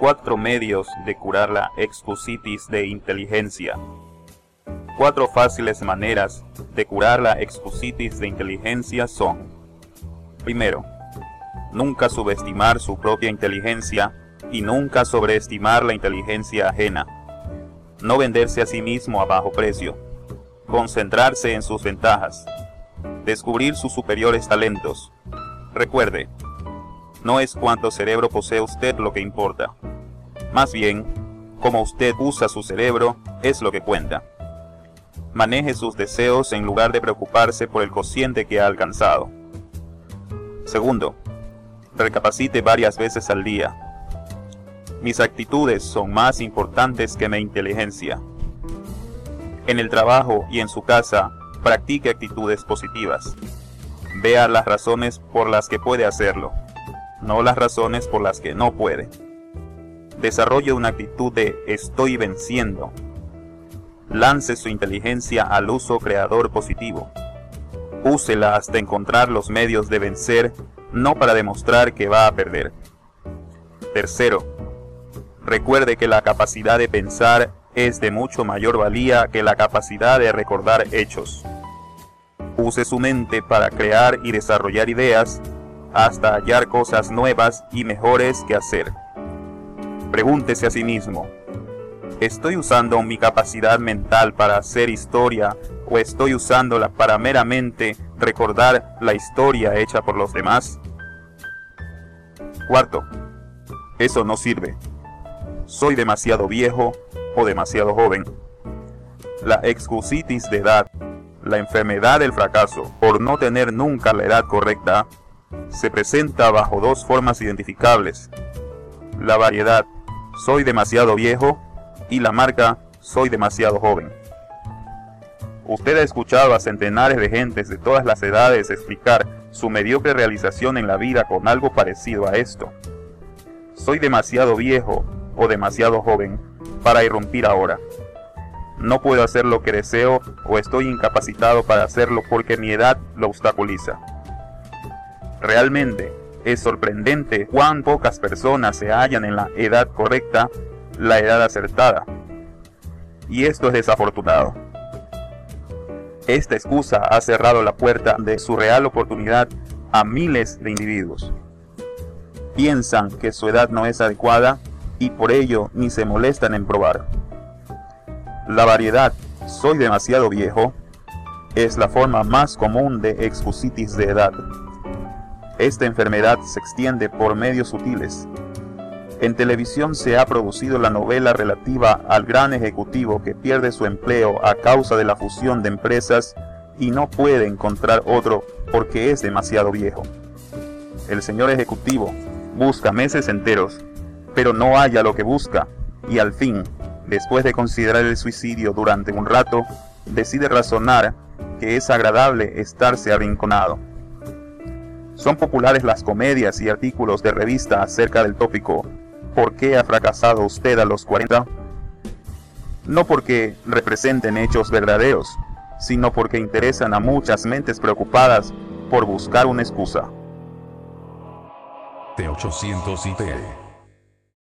Cuatro medios de curar la excusitis de inteligencia. Cuatro fáciles maneras de curar la excusitis de inteligencia son Primero, nunca subestimar su propia inteligencia y nunca sobreestimar la inteligencia ajena. No venderse a sí mismo a bajo precio. Concentrarse en sus ventajas. Descubrir sus superiores talentos. Recuerde, no es cuánto cerebro posee usted lo que importa. Más bien, cómo usted usa su cerebro es lo que cuenta. Maneje sus deseos en lugar de preocuparse por el cociente que ha alcanzado. Segundo, recapacite varias veces al día. Mis actitudes son más importantes que mi inteligencia. En el trabajo y en su casa, practique actitudes positivas. Vea las razones por las que puede hacerlo, no las razones por las que no puede. Desarrolle una actitud de estoy venciendo. Lance su inteligencia al uso creador positivo. Úsela hasta encontrar los medios de vencer, no para demostrar que va a perder. Tercero, recuerde que la capacidad de pensar es de mucho mayor valía que la capacidad de recordar hechos. Use su mente para crear y desarrollar ideas hasta hallar cosas nuevas y mejores que hacer. Pregúntese a sí mismo, ¿estoy usando mi capacidad mental para hacer historia o estoy usándola para meramente recordar la historia hecha por los demás? Cuarto, eso no sirve. Soy demasiado viejo o demasiado joven. La excusitis de edad, la enfermedad del fracaso por no tener nunca la edad correcta, se presenta bajo dos formas identificables. La variedad, soy demasiado viejo, y la marca, soy demasiado joven. Usted ha escuchado a centenares de gentes de todas las edades explicar su mediocre realización en la vida con algo parecido a esto. Soy demasiado viejo o demasiado joven para irrumpir ahora. No puedo hacer lo que deseo o estoy incapacitado para hacerlo porque mi edad lo obstaculiza. Realmente es sorprendente cuán pocas personas se hallan en la edad correcta, la edad acertada. Y esto es desafortunado. Esta excusa ha cerrado la puerta de su real oportunidad a miles de individuos. Piensan que su edad no es adecuada y por ello ni se molestan en probar. La variedad soy demasiado viejo es la forma más común de excusitis de edad. Esta enfermedad se extiende por medios sutiles. En televisión se ha producido la novela relativa al gran ejecutivo que pierde su empleo a causa de la fusión de empresas y no puede encontrar otro porque es demasiado viejo. El señor ejecutivo busca meses enteros, pero no halla lo que busca y al fin, después de considerar el suicidio durante un rato, decide razonar que es agradable estarse arrinconado. Son populares las comedias y artículos de revista acerca del tópico ¿Por qué ha fracasado usted a los 40? No porque representen hechos verdaderos, sino porque interesan a muchas mentes preocupadas por buscar una excusa. T800 IT